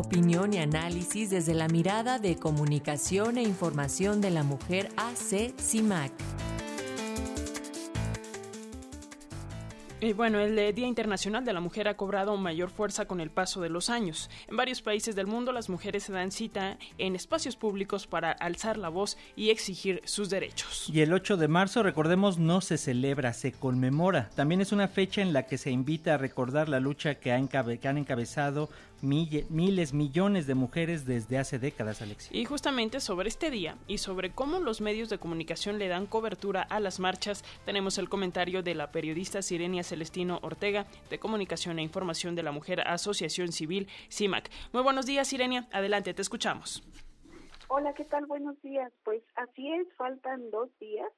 opinión y análisis desde la mirada de comunicación e información de la mujer AC CIMAC. Y bueno, el Día Internacional de la Mujer ha cobrado mayor fuerza con el paso de los años. En varios países del mundo las mujeres se dan cita en espacios públicos para alzar la voz y exigir sus derechos. Y el 8 de marzo, recordemos, no se celebra, se conmemora. También es una fecha en la que se invita a recordar la lucha que, han encabezado miles, millones de mujeres desde hace décadas, Alexia. Y justamente sobre este día y sobre cómo los medios de comunicación le dan cobertura a las marchas, tenemos el comentario de la periodista Sirenia Celestino Ortega de Comunicación e Información de la Mujer Asociación Civil CIMAC. Muy buenos días, Sirenia. Adelante, te escuchamos. Hola, ¿qué tal? Buenos días. Pues así es, faltan dos días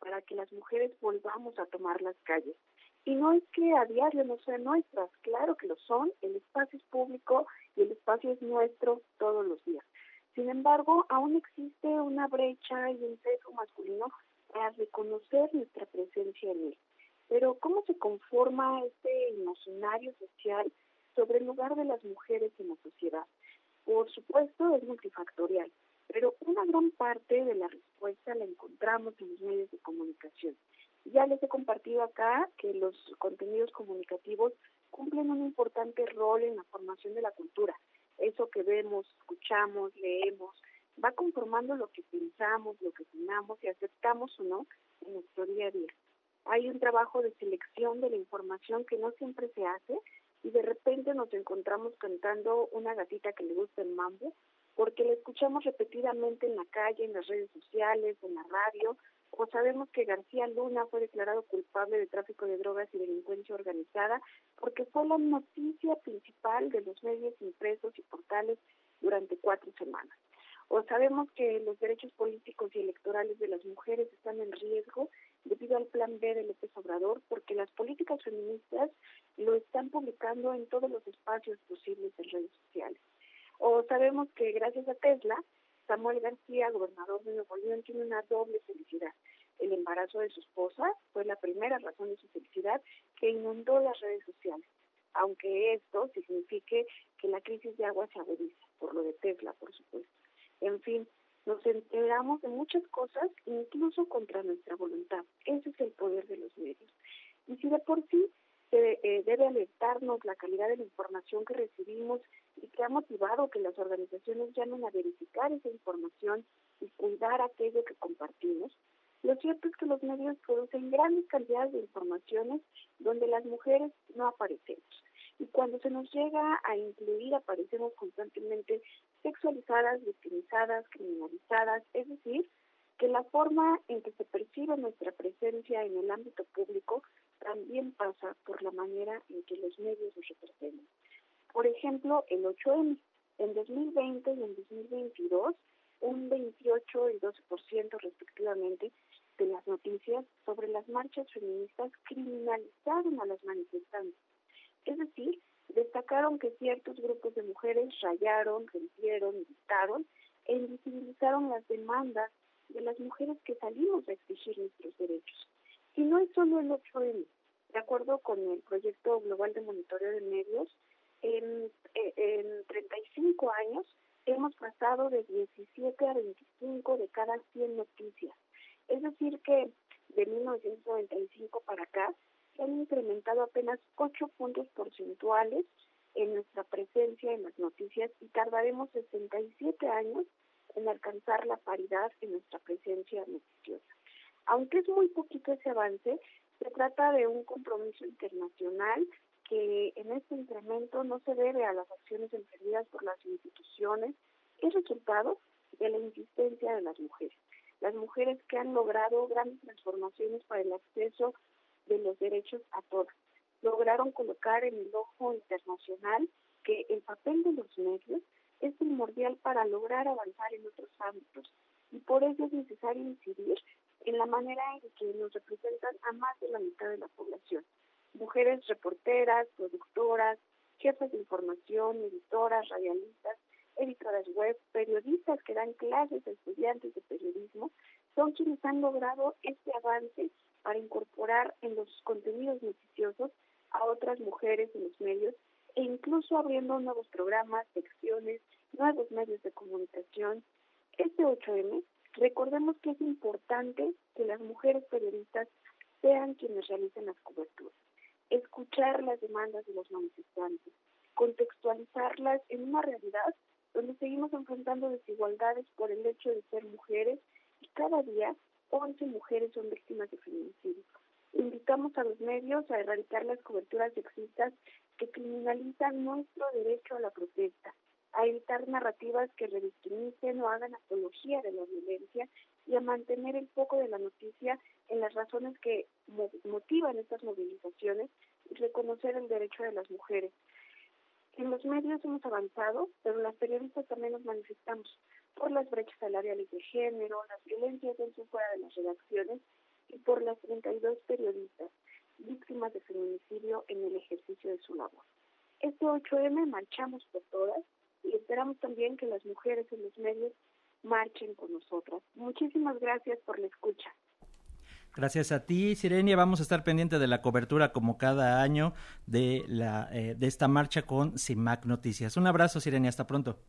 para que las mujeres volvamos a tomar las calles. Y no es que a diario no sean nuestras, claro que lo son, el espacio es público y el espacio es nuestro todos los días. Sin embargo, aún existe una brecha y un sesgo masculino para reconocer nuestra presencia en él. Pero ¿cómo se conforma este emocionario social sobre el lugar de las mujeres en la sociedad? Por supuesto, es multifactorial, pero una gran parte de la respuesta la encontramos en los medios de comunicación. Ya les he compartido acá que los contenidos comunicativos cumplen un importante rol en la formación de la cultura. Eso que vemos, escuchamos, leemos, va conformando lo que pensamos, lo que opinamos y aceptamos o no en nuestro día a día. Hay un trabajo de selección de la información que no siempre se hace y de repente nos encontramos cantando una gatita que le gusta el mambo porque la escuchamos repetidamente en la calle, en las redes sociales, en la radio o sabemos que García Luna fue declarado culpable de tráfico de drogas y delincuencia organizada porque fue la noticia principal de los medios impresos y portales durante cuatro semanas. O sabemos que los derechos políticos y electorales de las mujeres están en riesgo debido al plan B de López Obrador porque las políticas feministas lo están publicando en todos los espacios posibles en redes sociales. O sabemos que gracias a Tesla Samuel García, gobernador de Nuevo León, tiene una doble felicidad. El embarazo de su esposa fue la primera razón de su felicidad que inundó las redes sociales, aunque esto signifique que la crisis de agua se agudiza, por lo de Tesla, por supuesto. En fin, nos enteramos de muchas cosas, incluso contra nuestra voluntad. Ese es el poder de los medios. Y si de por sí eh, debe alertarnos la calidad de la información que recibimos y que ha motivado que las organizaciones llamen a verificar esa información y cuidar aquello que compartimos. Lo cierto es que los medios producen grandes cantidades de informaciones donde las mujeres no aparecemos. Y cuando se nos llega a incluir, aparecemos constantemente sexualizadas, victimizadas, criminalizadas, es decir, que la forma en que se percibe nuestra presencia en el ámbito público por la manera en que los medios nos representan. Por ejemplo, el 8M. En 2020 y en 2022, un 28 y 12% respectivamente de las noticias sobre las marchas feministas criminalizaron a las manifestantes. Es decir, destacaron que ciertos grupos de mujeres rayaron, rompieron, gritaron e invisibilizaron las demandas de las mujeres que salimos a exigir nuestros derechos. Y no es solo el 8M. De acuerdo con el proyecto global de monitoreo de medios, en, en 35 años hemos pasado de 17 a 25 de cada 100 noticias. Es decir, que de 1995 para acá se han incrementado apenas 8 puntos porcentuales en nuestra presencia en las noticias y tardaremos 67 años en alcanzar la paridad en nuestra presencia noticiosa. Aunque es muy poquito ese avance, se trata de un compromiso internacional que en este incremento no se debe a las acciones emprendidas por las instituciones, es resultado de la insistencia de las mujeres. Las mujeres que han logrado grandes transformaciones para el acceso de los derechos a todas. Lograron colocar en el ojo internacional que el papel de los medios es primordial para lograr avanzar en otros ámbitos y por eso es necesario incidir en la manera en que nos representan a más de la mitad de la población mujeres reporteras, productoras, jefes de información, editoras, radialistas, editoras web, periodistas que dan clases a estudiantes de periodismo, son quienes han logrado este avance para incorporar en los contenidos noticiosos a otras mujeres en los medios e incluso abriendo nuevos programas, secciones, nuevos medios de comunicación. Este 8M, recordemos que es importante que las mujeres periodistas sean quienes realicen las coberturas, escuchar las demandas de los manifestantes, contextualizarlas en una realidad donde seguimos enfrentando desigualdades por el hecho de ser mujeres y cada día 11 mujeres son víctimas de feminicidio. Invitamos a los medios a erradicar las coberturas sexistas que criminalizan nuestro derecho a la protesta, narrativas que revictimicen o hagan apología de la violencia y a mantener el foco de la noticia en las razones que motivan estas movilizaciones y reconocer el derecho de las mujeres. En los medios hemos avanzado, pero las periodistas también nos manifestamos por las brechas salariales de género, las violencias dentro y fuera de las redacciones y por las 32 periodistas víctimas de feminicidio en el ejercicio de su labor. Este 8M marchamos por todas esperamos también que las mujeres en los medios marchen con nosotras. Muchísimas gracias por la escucha. Gracias a ti, Sirenia. Vamos a estar pendiente de la cobertura como cada año de, la, eh, de esta marcha con CIMAC Noticias. Un abrazo, Sirenia. Hasta pronto.